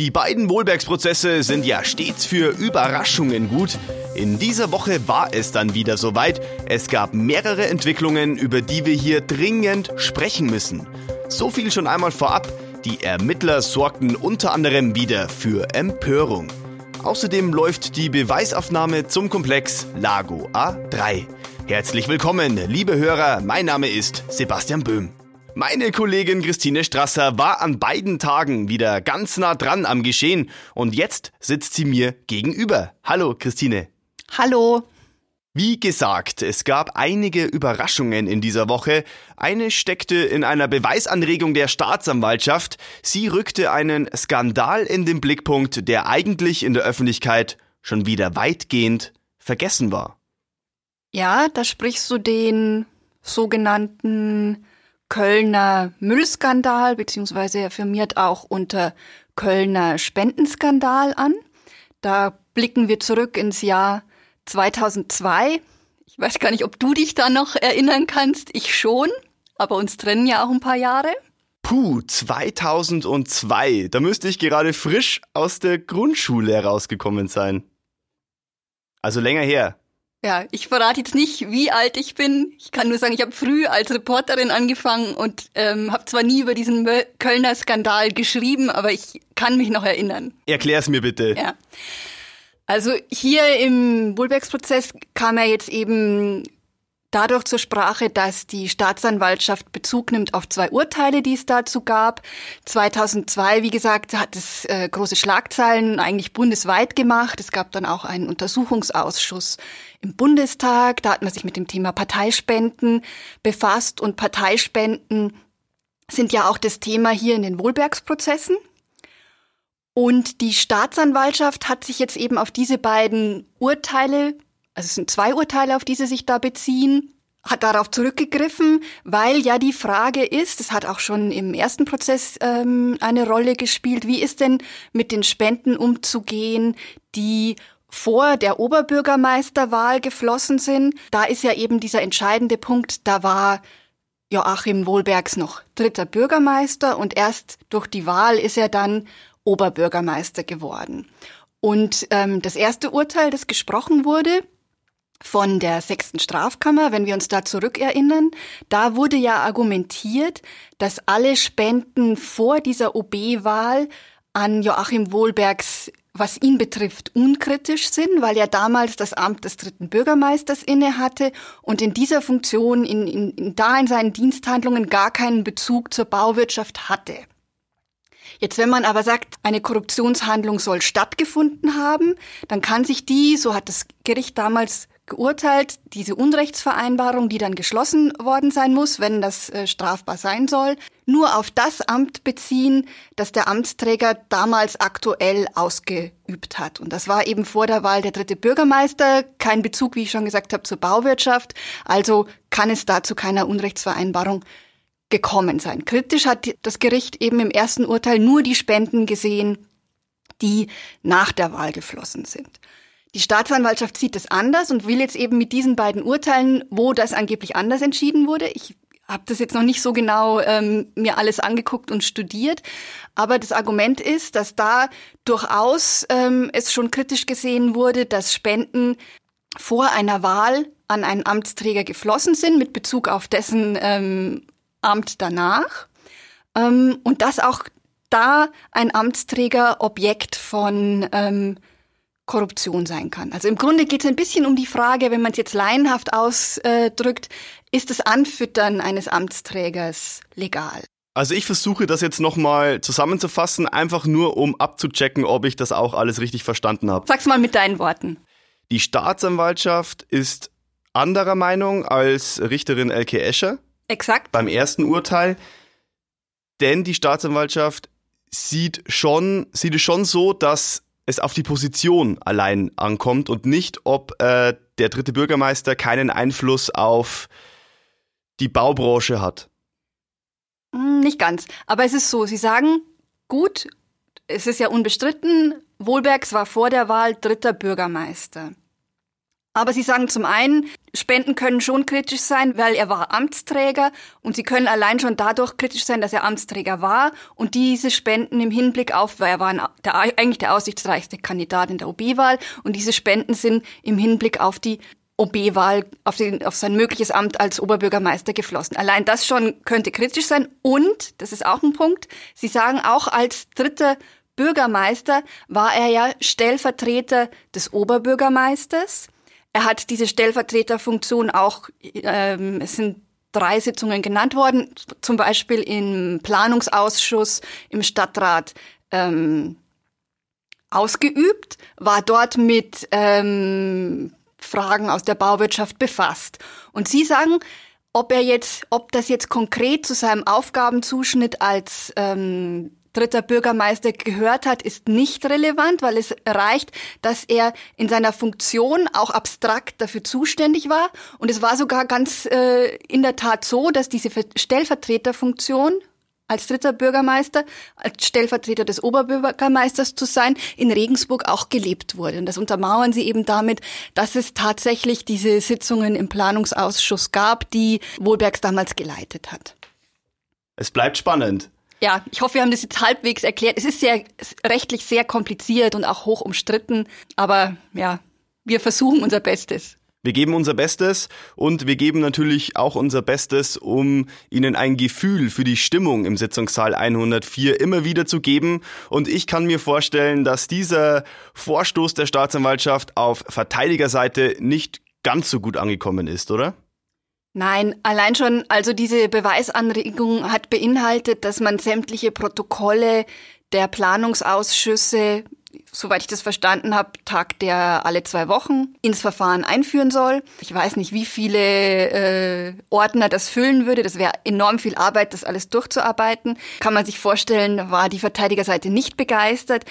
Die beiden Wohlbergsprozesse sind ja stets für Überraschungen gut. In dieser Woche war es dann wieder soweit. Es gab mehrere Entwicklungen, über die wir hier dringend sprechen müssen. So viel schon einmal vorab. Die Ermittler sorgten unter anderem wieder für Empörung. Außerdem läuft die Beweisaufnahme zum Komplex Lago A3. Herzlich willkommen, liebe Hörer, mein Name ist Sebastian Böhm. Meine Kollegin Christine Strasser war an beiden Tagen wieder ganz nah dran am Geschehen und jetzt sitzt sie mir gegenüber. Hallo Christine. Hallo. Wie gesagt, es gab einige Überraschungen in dieser Woche. Eine steckte in einer Beweisanregung der Staatsanwaltschaft. Sie rückte einen Skandal in den Blickpunkt, der eigentlich in der Öffentlichkeit schon wieder weitgehend vergessen war. Ja, da sprichst du den sogenannten Kölner Müllskandal, beziehungsweise firmiert auch unter Kölner Spendenskandal an. Da blicken wir zurück ins Jahr 2002. Ich weiß gar nicht, ob du dich da noch erinnern kannst. Ich schon, aber uns trennen ja auch ein paar Jahre. Puh, 2002. Da müsste ich gerade frisch aus der Grundschule herausgekommen sein. Also länger her. Ja, ich verrate jetzt nicht, wie alt ich bin. Ich kann nur sagen, ich habe früh als Reporterin angefangen und ähm, habe zwar nie über diesen Kölner Skandal geschrieben, aber ich kann mich noch erinnern. Erklär's mir bitte. Ja. Also hier im Wohlbergsprozess kam er jetzt eben dadurch zur Sprache, dass die Staatsanwaltschaft Bezug nimmt auf zwei Urteile, die es dazu gab. 2002, wie gesagt, hat es äh, große Schlagzeilen eigentlich bundesweit gemacht. Es gab dann auch einen Untersuchungsausschuss im Bundestag. Da hat man sich mit dem Thema Parteispenden befasst und Parteispenden sind ja auch das Thema hier in den Wohlbergsprozessen. Und die Staatsanwaltschaft hat sich jetzt eben auf diese beiden Urteile also es sind zwei Urteile, auf die sie sich da beziehen, hat darauf zurückgegriffen, weil ja die Frage ist, es hat auch schon im ersten Prozess ähm, eine Rolle gespielt, wie ist denn mit den Spenden umzugehen, die vor der Oberbürgermeisterwahl geflossen sind. Da ist ja eben dieser entscheidende Punkt, da war Joachim Wohlbergs noch dritter Bürgermeister und erst durch die Wahl ist er dann Oberbürgermeister geworden. Und ähm, das erste Urteil, das gesprochen wurde, von der sechsten Strafkammer, wenn wir uns da zurückerinnern, da wurde ja argumentiert, dass alle Spenden vor dieser OB-Wahl an Joachim Wohlbergs, was ihn betrifft, unkritisch sind, weil er damals das Amt des dritten Bürgermeisters inne hatte und in dieser Funktion, in, in, in da in seinen Diensthandlungen gar keinen Bezug zur Bauwirtschaft hatte. Jetzt, wenn man aber sagt, eine Korruptionshandlung soll stattgefunden haben, dann kann sich die, so hat das Gericht damals geurteilt, diese Unrechtsvereinbarung, die dann geschlossen worden sein muss, wenn das äh, strafbar sein soll, nur auf das Amt beziehen, das der Amtsträger damals aktuell ausgeübt hat. Und das war eben vor der Wahl der dritte Bürgermeister, kein Bezug, wie ich schon gesagt habe, zur Bauwirtschaft. Also kann es dazu keiner Unrechtsvereinbarung gekommen sein. Kritisch hat das Gericht eben im ersten Urteil nur die Spenden gesehen, die nach der Wahl geflossen sind. Die Staatsanwaltschaft sieht es anders und will jetzt eben mit diesen beiden Urteilen, wo das angeblich anders entschieden wurde. Ich habe das jetzt noch nicht so genau ähm, mir alles angeguckt und studiert, aber das Argument ist, dass da durchaus ähm, es schon kritisch gesehen wurde, dass Spenden vor einer Wahl an einen Amtsträger geflossen sind mit Bezug auf dessen ähm, Amt danach ähm, und dass auch da ein Amtsträger Objekt von ähm, Korruption sein kann. Also im Grunde geht es ein bisschen um die Frage, wenn man es jetzt laienhaft ausdrückt, ist das Anfüttern eines Amtsträgers legal? Also ich versuche das jetzt nochmal zusammenzufassen, einfach nur um abzuchecken, ob ich das auch alles richtig verstanden habe. Sag's mal mit deinen Worten. Die Staatsanwaltschaft ist anderer Meinung als Richterin Elke Escher. Exakt. Beim ersten Urteil. Denn die Staatsanwaltschaft sieht schon, sieht es schon so, dass es auf die Position allein ankommt und nicht, ob äh, der dritte Bürgermeister keinen Einfluss auf die Baubranche hat. Hm, nicht ganz. Aber es ist so, Sie sagen, gut, es ist ja unbestritten, Wohlbergs war vor der Wahl dritter Bürgermeister. Aber sie sagen zum einen, Spenden können schon kritisch sein, weil er war Amtsträger und sie können allein schon dadurch kritisch sein, dass er Amtsträger war und diese Spenden im Hinblick auf, weil er war der, eigentlich der aussichtsreichste Kandidat in der OB-Wahl und diese Spenden sind im Hinblick auf die OB-Wahl, auf, auf sein mögliches Amt als Oberbürgermeister geflossen. Allein das schon könnte kritisch sein und, das ist auch ein Punkt, sie sagen auch als dritter Bürgermeister war er ja Stellvertreter des Oberbürgermeisters. Er hat diese Stellvertreterfunktion auch, ähm, es sind drei Sitzungen genannt worden, zum Beispiel im Planungsausschuss, im Stadtrat ähm, ausgeübt, war dort mit ähm, Fragen aus der Bauwirtschaft befasst. Und Sie sagen, ob er jetzt, ob das jetzt konkret zu seinem Aufgabenzuschnitt als ähm, dritter Bürgermeister gehört hat, ist nicht relevant, weil es reicht, dass er in seiner Funktion auch abstrakt dafür zuständig war. Und es war sogar ganz äh, in der Tat so, dass diese Stellvertreterfunktion als dritter Bürgermeister, als Stellvertreter des Oberbürgermeisters zu sein, in Regensburg auch gelebt wurde. Und das untermauern sie eben damit, dass es tatsächlich diese Sitzungen im Planungsausschuss gab, die Wohlbergs damals geleitet hat. Es bleibt spannend. Ja, ich hoffe, wir haben das jetzt halbwegs erklärt. Es ist sehr rechtlich sehr kompliziert und auch hoch umstritten, aber ja, wir versuchen unser Bestes. Wir geben unser Bestes und wir geben natürlich auch unser Bestes, um Ihnen ein Gefühl für die Stimmung im Sitzungssaal 104 immer wieder zu geben. Und ich kann mir vorstellen, dass dieser Vorstoß der Staatsanwaltschaft auf Verteidigerseite nicht ganz so gut angekommen ist, oder? Nein, allein schon, also diese Beweisanregung hat beinhaltet, dass man sämtliche Protokolle der Planungsausschüsse, soweit ich das verstanden habe, tagt der alle zwei Wochen, ins Verfahren einführen soll. Ich weiß nicht, wie viele äh, Ordner das füllen würde. Das wäre enorm viel Arbeit, das alles durchzuarbeiten. Kann man sich vorstellen, war die Verteidigerseite nicht begeistert.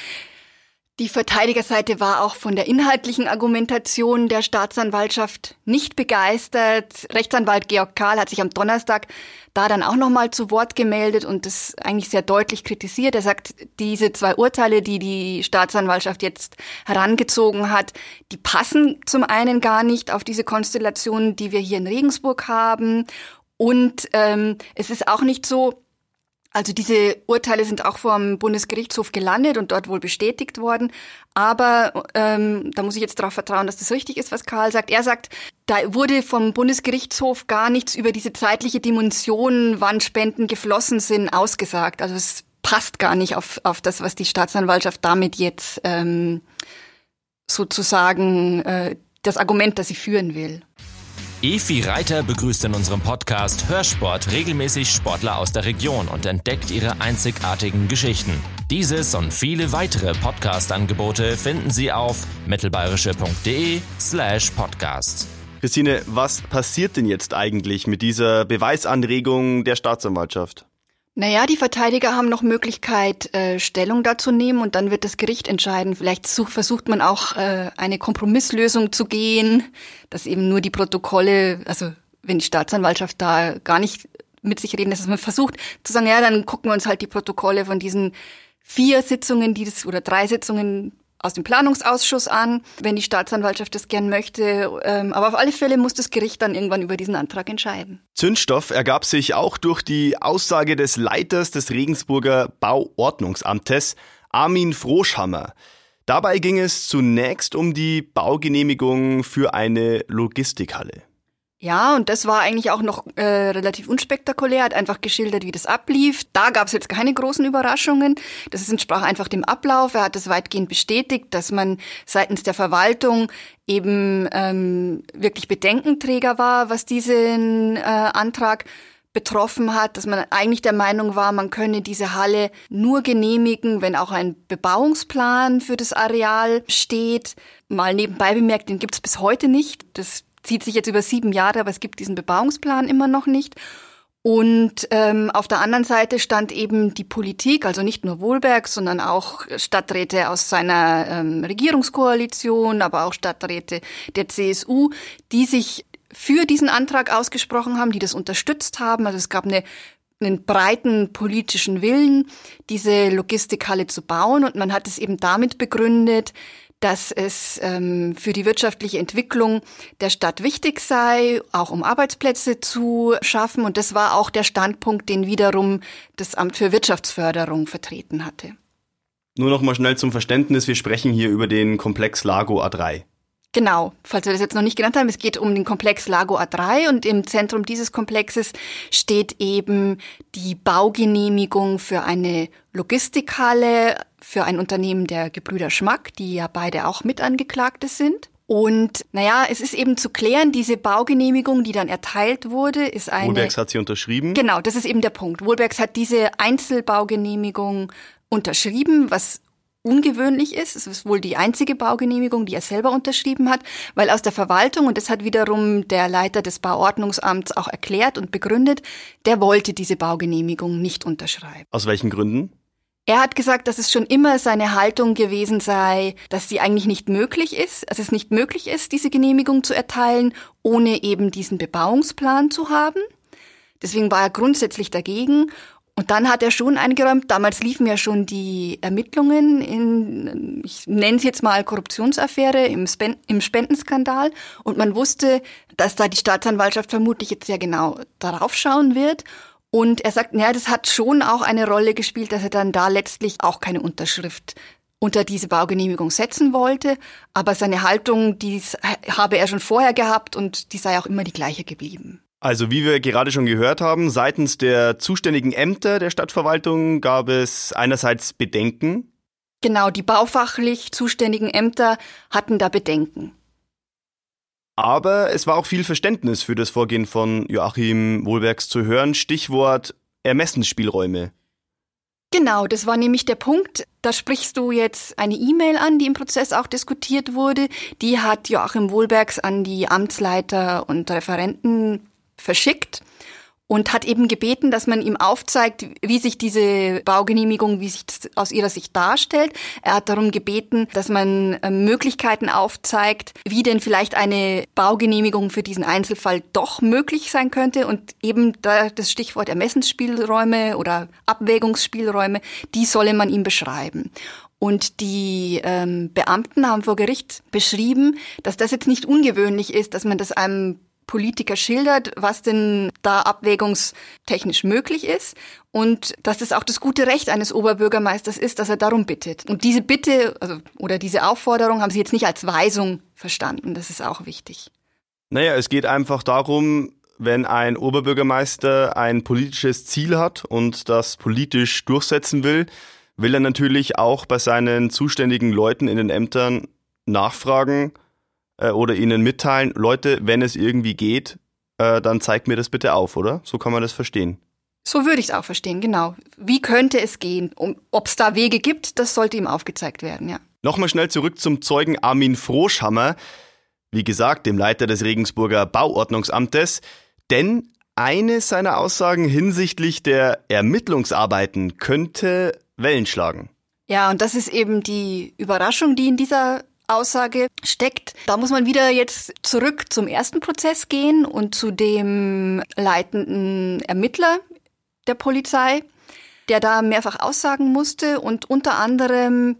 Die Verteidigerseite war auch von der inhaltlichen Argumentation der Staatsanwaltschaft nicht begeistert. Rechtsanwalt Georg Karl hat sich am Donnerstag da dann auch nochmal zu Wort gemeldet und das eigentlich sehr deutlich kritisiert. Er sagt, diese zwei Urteile, die die Staatsanwaltschaft jetzt herangezogen hat, die passen zum einen gar nicht auf diese Konstellation, die wir hier in Regensburg haben. Und ähm, es ist auch nicht so, also diese Urteile sind auch vom Bundesgerichtshof gelandet und dort wohl bestätigt worden. Aber ähm, da muss ich jetzt darauf vertrauen, dass das richtig ist, was Karl sagt. Er sagt, da wurde vom Bundesgerichtshof gar nichts über diese zeitliche Dimension, wann Spenden geflossen sind, ausgesagt. Also es passt gar nicht auf, auf das, was die Staatsanwaltschaft damit jetzt ähm, sozusagen äh, das Argument, das sie führen will. Efi Reiter begrüßt in unserem Podcast Hörsport regelmäßig Sportler aus der Region und entdeckt ihre einzigartigen Geschichten. Dieses und viele weitere Podcast-Angebote finden Sie auf mittelbayerische.de slash podcast. Christine, was passiert denn jetzt eigentlich mit dieser Beweisanregung der Staatsanwaltschaft? Naja, die Verteidiger haben noch Möglichkeit, äh, Stellung dazu nehmen und dann wird das Gericht entscheiden. Vielleicht such, versucht man auch äh, eine Kompromisslösung zu gehen, dass eben nur die Protokolle, also wenn die Staatsanwaltschaft da gar nicht mit sich reden, dass man versucht zu sagen, ja, dann gucken wir uns halt die Protokolle von diesen vier Sitzungen, die das oder drei Sitzungen aus dem Planungsausschuss an, wenn die Staatsanwaltschaft das gern möchte. Ähm, aber auf alle Fälle muss das Gericht dann irgendwann über diesen Antrag entscheiden. Zündstoff ergab sich auch durch die Aussage des Leiters des Regensburger Bauordnungsamtes, Armin Froschhammer. Dabei ging es zunächst um die Baugenehmigung für eine Logistikhalle. Ja, und das war eigentlich auch noch äh, relativ unspektakulär, hat einfach geschildert, wie das ablief. Da gab es jetzt keine großen Überraschungen. Das entsprach einfach dem Ablauf. Er hat es weitgehend bestätigt, dass man seitens der Verwaltung eben ähm, wirklich Bedenkenträger war, was diesen äh, Antrag betroffen hat, dass man eigentlich der Meinung war, man könne diese Halle nur genehmigen, wenn auch ein Bebauungsplan für das Areal steht. Mal nebenbei bemerkt, den gibt es bis heute nicht. Das zieht sich jetzt über sieben Jahre, aber es gibt diesen Bebauungsplan immer noch nicht. Und ähm, auf der anderen Seite stand eben die Politik, also nicht nur Wohlberg, sondern auch Stadträte aus seiner ähm, Regierungskoalition, aber auch Stadträte der CSU, die sich für diesen Antrag ausgesprochen haben, die das unterstützt haben. Also es gab eine einen breiten politischen Willen, diese Logistikhalle zu bauen. Und man hat es eben damit begründet, dass es ähm, für die wirtschaftliche Entwicklung der Stadt wichtig sei, auch um Arbeitsplätze zu schaffen. Und das war auch der Standpunkt, den wiederum das Amt für Wirtschaftsförderung vertreten hatte. Nur noch mal schnell zum Verständnis, wir sprechen hier über den Komplex Lago A3. Genau, falls wir das jetzt noch nicht genannt haben, es geht um den Komplex Lago A3 und im Zentrum dieses Komplexes steht eben die Baugenehmigung für eine Logistikhalle für ein Unternehmen der Gebrüder Schmack, die ja beide auch Mitangeklagte sind. Und naja, es ist eben zu klären, diese Baugenehmigung, die dann erteilt wurde, ist eine. Wohlbergs hat sie unterschrieben. Genau, das ist eben der Punkt. Wohlbergs hat diese Einzelbaugenehmigung unterschrieben, was ungewöhnlich ist. Es ist wohl die einzige Baugenehmigung, die er selber unterschrieben hat, weil aus der Verwaltung, und das hat wiederum der Leiter des Bauordnungsamts auch erklärt und begründet, der wollte diese Baugenehmigung nicht unterschreiben. Aus welchen Gründen? Er hat gesagt, dass es schon immer seine Haltung gewesen sei, dass sie eigentlich nicht möglich ist, dass es nicht möglich ist, diese Genehmigung zu erteilen, ohne eben diesen Bebauungsplan zu haben. Deswegen war er grundsätzlich dagegen und dann hat er schon eingeräumt, damals liefen ja schon die Ermittlungen in, ich nenne es jetzt mal Korruptionsaffäre im, Spen im Spendenskandal. Und man wusste, dass da die Staatsanwaltschaft vermutlich jetzt sehr genau darauf schauen wird. Und er sagt, naja, das hat schon auch eine Rolle gespielt, dass er dann da letztlich auch keine Unterschrift unter diese Baugenehmigung setzen wollte. Aber seine Haltung, die habe er schon vorher gehabt und die sei auch immer die gleiche geblieben. Also wie wir gerade schon gehört haben, seitens der zuständigen Ämter der Stadtverwaltung gab es einerseits Bedenken. Genau, die baufachlich zuständigen Ämter hatten da Bedenken. Aber es war auch viel Verständnis für das Vorgehen von Joachim Wohlbergs zu hören. Stichwort Ermessensspielräume. Genau, das war nämlich der Punkt. Da sprichst du jetzt eine E-Mail an, die im Prozess auch diskutiert wurde. Die hat Joachim Wohlbergs an die Amtsleiter und Referenten verschickt und hat eben gebeten, dass man ihm aufzeigt, wie sich diese Baugenehmigung, wie sich das aus ihrer Sicht darstellt. Er hat darum gebeten, dass man ähm, Möglichkeiten aufzeigt, wie denn vielleicht eine Baugenehmigung für diesen Einzelfall doch möglich sein könnte und eben da das Stichwort Ermessensspielräume oder Abwägungsspielräume, die solle man ihm beschreiben. Und die ähm, Beamten haben vor Gericht beschrieben, dass das jetzt nicht ungewöhnlich ist, dass man das einem Politiker schildert, was denn da abwägungstechnisch möglich ist und dass es auch das gute Recht eines Oberbürgermeisters ist, dass er darum bittet. Und diese Bitte also, oder diese Aufforderung haben sie jetzt nicht als Weisung verstanden. Das ist auch wichtig. Naja, es geht einfach darum, wenn ein Oberbürgermeister ein politisches Ziel hat und das politisch durchsetzen will, will er natürlich auch bei seinen zuständigen Leuten in den Ämtern nachfragen, äh, oder ihnen mitteilen, Leute, wenn es irgendwie geht, äh, dann zeigt mir das bitte auf, oder? So kann man das verstehen. So würde ich es auch verstehen, genau. Wie könnte es gehen? Um, Ob es da Wege gibt, das sollte ihm aufgezeigt werden, ja. Nochmal schnell zurück zum Zeugen Armin Froschhammer, wie gesagt, dem Leiter des Regensburger Bauordnungsamtes, denn eine seiner Aussagen hinsichtlich der Ermittlungsarbeiten könnte Wellen schlagen. Ja, und das ist eben die Überraschung, die in dieser Aussage steckt. Da muss man wieder jetzt zurück zum ersten Prozess gehen und zu dem leitenden Ermittler der Polizei, der da mehrfach aussagen musste und unter anderem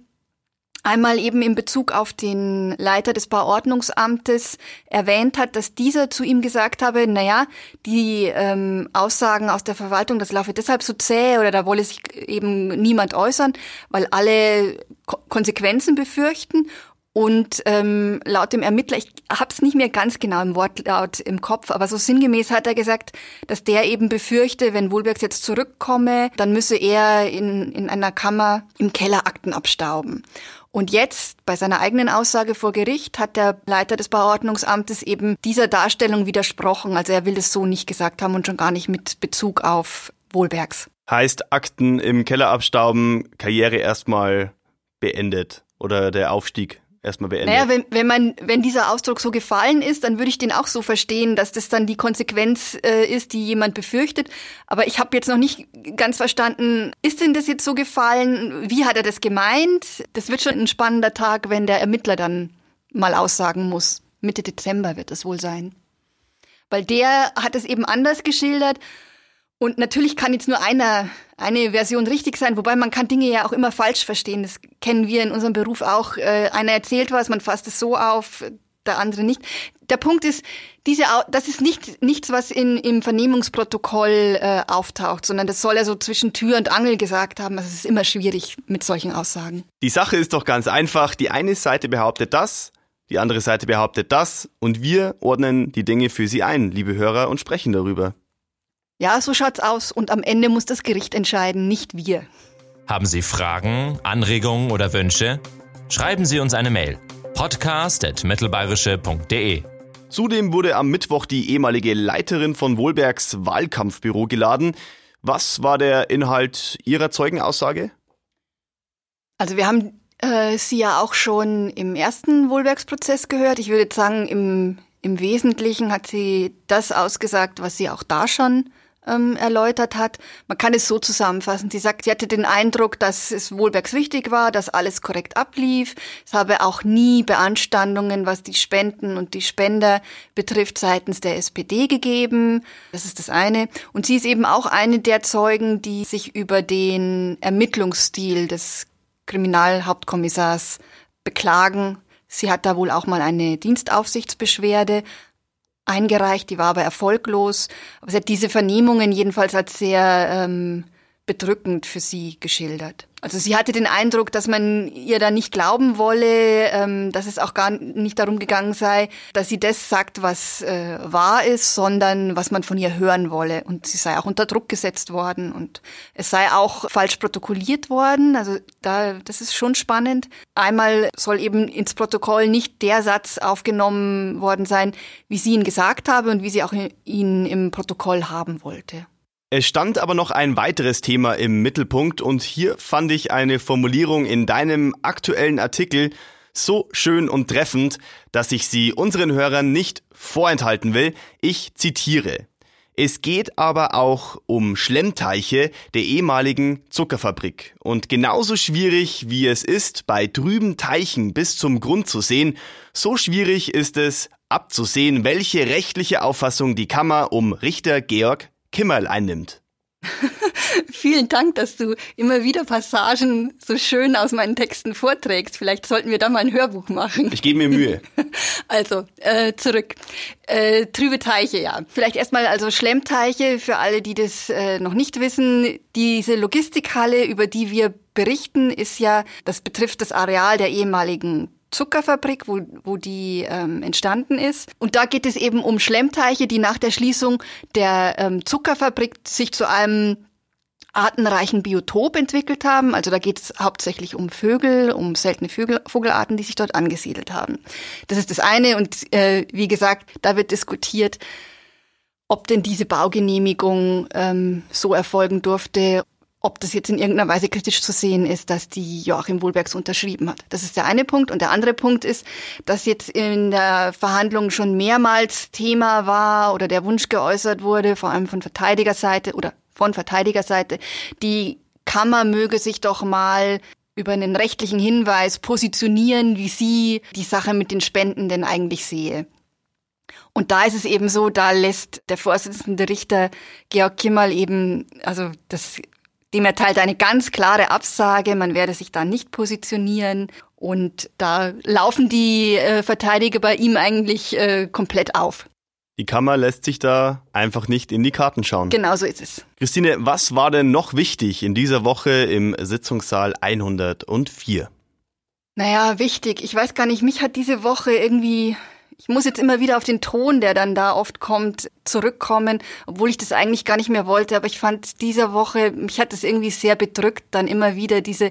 einmal eben in Bezug auf den Leiter des Bauordnungsamtes erwähnt hat, dass dieser zu ihm gesagt habe, naja, die ähm, Aussagen aus der Verwaltung, das laufe deshalb so zäh oder da wolle sich eben niemand äußern, weil alle Ko Konsequenzen befürchten und ähm, laut dem Ermittler, ich hab's nicht mehr ganz genau im Wortlaut im Kopf, aber so sinngemäß hat er gesagt, dass der eben befürchte, wenn Wohlbergs jetzt zurückkomme, dann müsse er in, in einer Kammer im Keller Akten abstauben. Und jetzt, bei seiner eigenen Aussage vor Gericht, hat der Leiter des Bauordnungsamtes eben dieser Darstellung widersprochen. Also er will es so nicht gesagt haben und schon gar nicht mit Bezug auf Wohlbergs. Heißt Akten im Keller abstauben, Karriere erstmal beendet oder der Aufstieg erstmal beendet. Naja, wenn, wenn man, wenn dieser Ausdruck so gefallen ist, dann würde ich den auch so verstehen, dass das dann die Konsequenz äh, ist, die jemand befürchtet. Aber ich habe jetzt noch nicht ganz verstanden, ist denn das jetzt so gefallen? Wie hat er das gemeint? Das wird schon ein spannender Tag, wenn der Ermittler dann mal aussagen muss. Mitte Dezember wird das wohl sein. Weil der hat es eben anders geschildert Und natürlich kann jetzt nur einer, eine Version richtig sein, wobei man kann Dinge ja auch immer falsch verstehen. Das kennen wir in unserem Beruf auch. Äh, einer erzählt was, man fasst es so auf, der andere nicht. Der Punkt ist, diese, das ist nicht, nichts, was in, im Vernehmungsprotokoll äh, auftaucht, sondern das soll er so zwischen Tür und Angel gesagt haben. Also es ist immer schwierig mit solchen Aussagen. Die Sache ist doch ganz einfach. Die eine Seite behauptet das, die andere Seite behauptet das und wir ordnen die Dinge für Sie ein, liebe Hörer, und sprechen darüber. Ja, so schaut's aus. Und am Ende muss das Gericht entscheiden, nicht wir. Haben Sie Fragen, Anregungen oder Wünsche? Schreiben Sie uns eine Mail podcast.mittelbayerische.de. Zudem wurde am Mittwoch die ehemalige Leiterin von Wohlbergs Wahlkampfbüro geladen. Was war der Inhalt Ihrer Zeugenaussage? Also wir haben äh, sie ja auch schon im ersten Wohlbergsprozess gehört. Ich würde sagen, im, im Wesentlichen hat sie das ausgesagt, was sie auch da schon ähm, erläutert hat. Man kann es so zusammenfassen. Sie sagt, sie hatte den Eindruck, dass es Wohlbergs wichtig war, dass alles korrekt ablief. Es habe auch nie Beanstandungen, was die Spenden und die Spender betrifft, seitens der SPD gegeben. Das ist das eine. Und sie ist eben auch eine der Zeugen, die sich über den Ermittlungsstil des Kriminalhauptkommissars beklagen. Sie hat da wohl auch mal eine Dienstaufsichtsbeschwerde eingereicht, die war aber erfolglos. Aber sie hat diese Vernehmungen jedenfalls als sehr ähm, bedrückend für sie geschildert. Also sie hatte den Eindruck, dass man ihr da nicht glauben wolle, ähm, dass es auch gar nicht darum gegangen sei, dass sie das sagt, was äh, wahr ist, sondern was man von ihr hören wolle. Und sie sei auch unter Druck gesetzt worden und es sei auch falsch protokolliert worden. Also da, das ist schon spannend. Einmal soll eben ins Protokoll nicht der Satz aufgenommen worden sein, wie sie ihn gesagt habe und wie sie auch ihn im Protokoll haben wollte. Es stand aber noch ein weiteres Thema im Mittelpunkt und hier fand ich eine Formulierung in deinem aktuellen Artikel so schön und treffend, dass ich sie unseren Hörern nicht vorenthalten will. Ich zitiere. Es geht aber auch um Schlemmteiche der ehemaligen Zuckerfabrik. Und genauso schwierig wie es ist, bei trüben Teichen bis zum Grund zu sehen, so schwierig ist es abzusehen, welche rechtliche Auffassung die Kammer um Richter Georg Kimmerl einnimmt. Vielen Dank, dass du immer wieder Passagen so schön aus meinen Texten vorträgst. Vielleicht sollten wir da mal ein Hörbuch machen. Ich gebe mir Mühe. Also, äh, zurück. Äh, trübe Teiche, ja. Vielleicht erstmal also Schlemmteiche für alle, die das äh, noch nicht wissen. Diese Logistikhalle, über die wir berichten, ist ja, das betrifft das Areal der ehemaligen Zuckerfabrik, wo, wo die ähm, entstanden ist. Und da geht es eben um Schlemmteiche, die nach der Schließung der ähm, Zuckerfabrik sich zu einem artenreichen Biotop entwickelt haben. Also da geht es hauptsächlich um Vögel, um seltene Vögel, Vogelarten, die sich dort angesiedelt haben. Das ist das eine. Und äh, wie gesagt, da wird diskutiert, ob denn diese Baugenehmigung ähm, so erfolgen durfte ob das jetzt in irgendeiner Weise kritisch zu sehen ist, dass die Joachim Wohlbergs unterschrieben hat. Das ist der eine Punkt. Und der andere Punkt ist, dass jetzt in der Verhandlung schon mehrmals Thema war oder der Wunsch geäußert wurde, vor allem von Verteidigerseite oder von Verteidigerseite, die Kammer möge sich doch mal über einen rechtlichen Hinweis positionieren, wie sie die Sache mit den Spenden denn eigentlich sehe. Und da ist es eben so, da lässt der Vorsitzende Richter Georg Kimmel eben, also das dem erteilt eine ganz klare Absage, man werde sich da nicht positionieren. Und da laufen die äh, Verteidiger bei ihm eigentlich äh, komplett auf. Die Kammer lässt sich da einfach nicht in die Karten schauen. Genau so ist es. Christine, was war denn noch wichtig in dieser Woche im Sitzungssaal 104? Naja, wichtig. Ich weiß gar nicht, mich hat diese Woche irgendwie ich muss jetzt immer wieder auf den Ton, der dann da oft kommt, zurückkommen, obwohl ich das eigentlich gar nicht mehr wollte. Aber ich fand dieser Woche, mich hat das irgendwie sehr bedrückt, dann immer wieder diese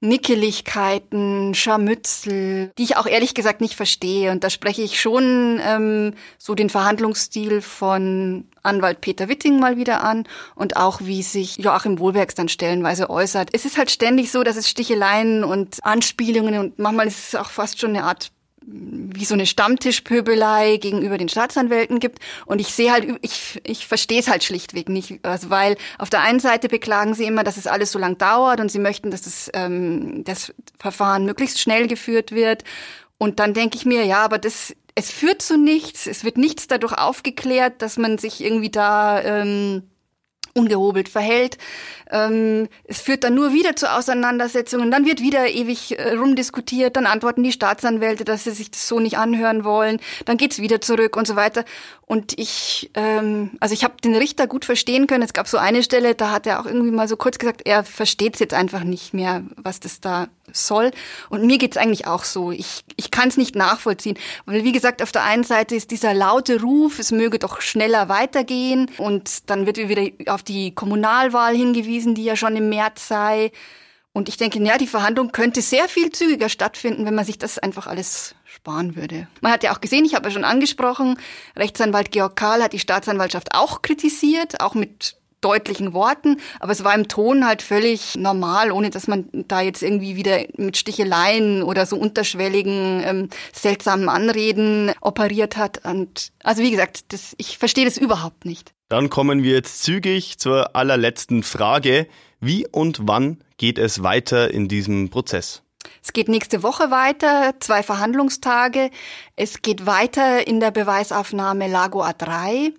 Nickeligkeiten, Scharmützel, die ich auch ehrlich gesagt nicht verstehe. Und da spreche ich schon ähm, so den Verhandlungsstil von Anwalt Peter Witting mal wieder an und auch wie sich Joachim Wohlbergs dann stellenweise äußert. Es ist halt ständig so, dass es Sticheleien und Anspielungen und manchmal ist es auch fast schon eine Art wie so eine Stammtischpöbelei gegenüber den Staatsanwälten gibt. Und ich sehe halt, ich, ich verstehe es halt schlichtweg nicht. Also weil auf der einen Seite beklagen sie immer, dass es alles so lang dauert und sie möchten, dass das, ähm, das Verfahren möglichst schnell geführt wird. Und dann denke ich mir, ja, aber das, es führt zu nichts, es wird nichts dadurch aufgeklärt, dass man sich irgendwie da ähm, ungehobelt verhält. Ähm, es führt dann nur wieder zu Auseinandersetzungen, dann wird wieder ewig äh, rumdiskutiert, dann antworten die Staatsanwälte, dass sie sich das so nicht anhören wollen, dann geht's wieder zurück und so weiter. Und ich, ähm, also ich habe den Richter gut verstehen können. Es gab so eine Stelle, da hat er auch irgendwie mal so kurz gesagt, er versteht es jetzt einfach nicht mehr, was das da soll. Und mir geht's eigentlich auch so. Ich, ich kann es nicht nachvollziehen. Weil wie gesagt, auf der einen Seite ist dieser laute Ruf, es möge doch schneller weitergehen. Und dann wird wieder auf die Kommunalwahl hingewiesen, die ja schon im März sei. Und ich denke, ja, die Verhandlung könnte sehr viel zügiger stattfinden, wenn man sich das einfach alles sparen würde. Man hat ja auch gesehen, ich habe ja schon angesprochen, Rechtsanwalt Georg Karl hat die Staatsanwaltschaft auch kritisiert, auch mit deutlichen Worten, aber es war im Ton halt völlig normal, ohne dass man da jetzt irgendwie wieder mit Sticheleien oder so unterschwelligen, ähm, seltsamen Anreden operiert hat. Und also wie gesagt, das, ich verstehe das überhaupt nicht. Dann kommen wir jetzt zügig zur allerletzten Frage. Wie und wann geht es weiter in diesem Prozess? Es geht nächste Woche weiter, zwei Verhandlungstage. Es geht weiter in der Beweisaufnahme Lago A3.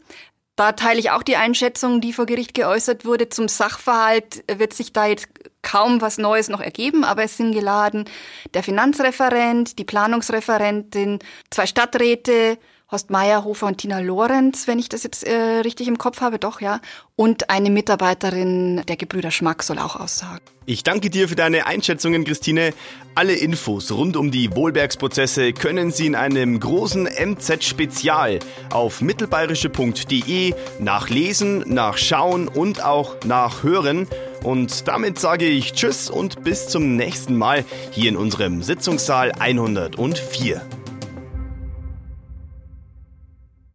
Da teile ich auch die Einschätzung, die vor Gericht geäußert wurde. Zum Sachverhalt wird sich da jetzt kaum was Neues noch ergeben, aber es sind geladen der Finanzreferent, die Planungsreferentin, zwei Stadträte, Horst Meyerhofer und Tina Lorenz, wenn ich das jetzt äh, richtig im Kopf habe, doch, ja. Und eine Mitarbeiterin der Gebrüder Schmack soll auch aussagen. Ich danke dir für deine Einschätzungen, Christine. Alle Infos rund um die Wohlbergsprozesse können Sie in einem großen MZ-Spezial auf mittelbayerische.de nachlesen, nachschauen und auch nachhören. Und damit sage ich Tschüss und bis zum nächsten Mal hier in unserem Sitzungssaal 104.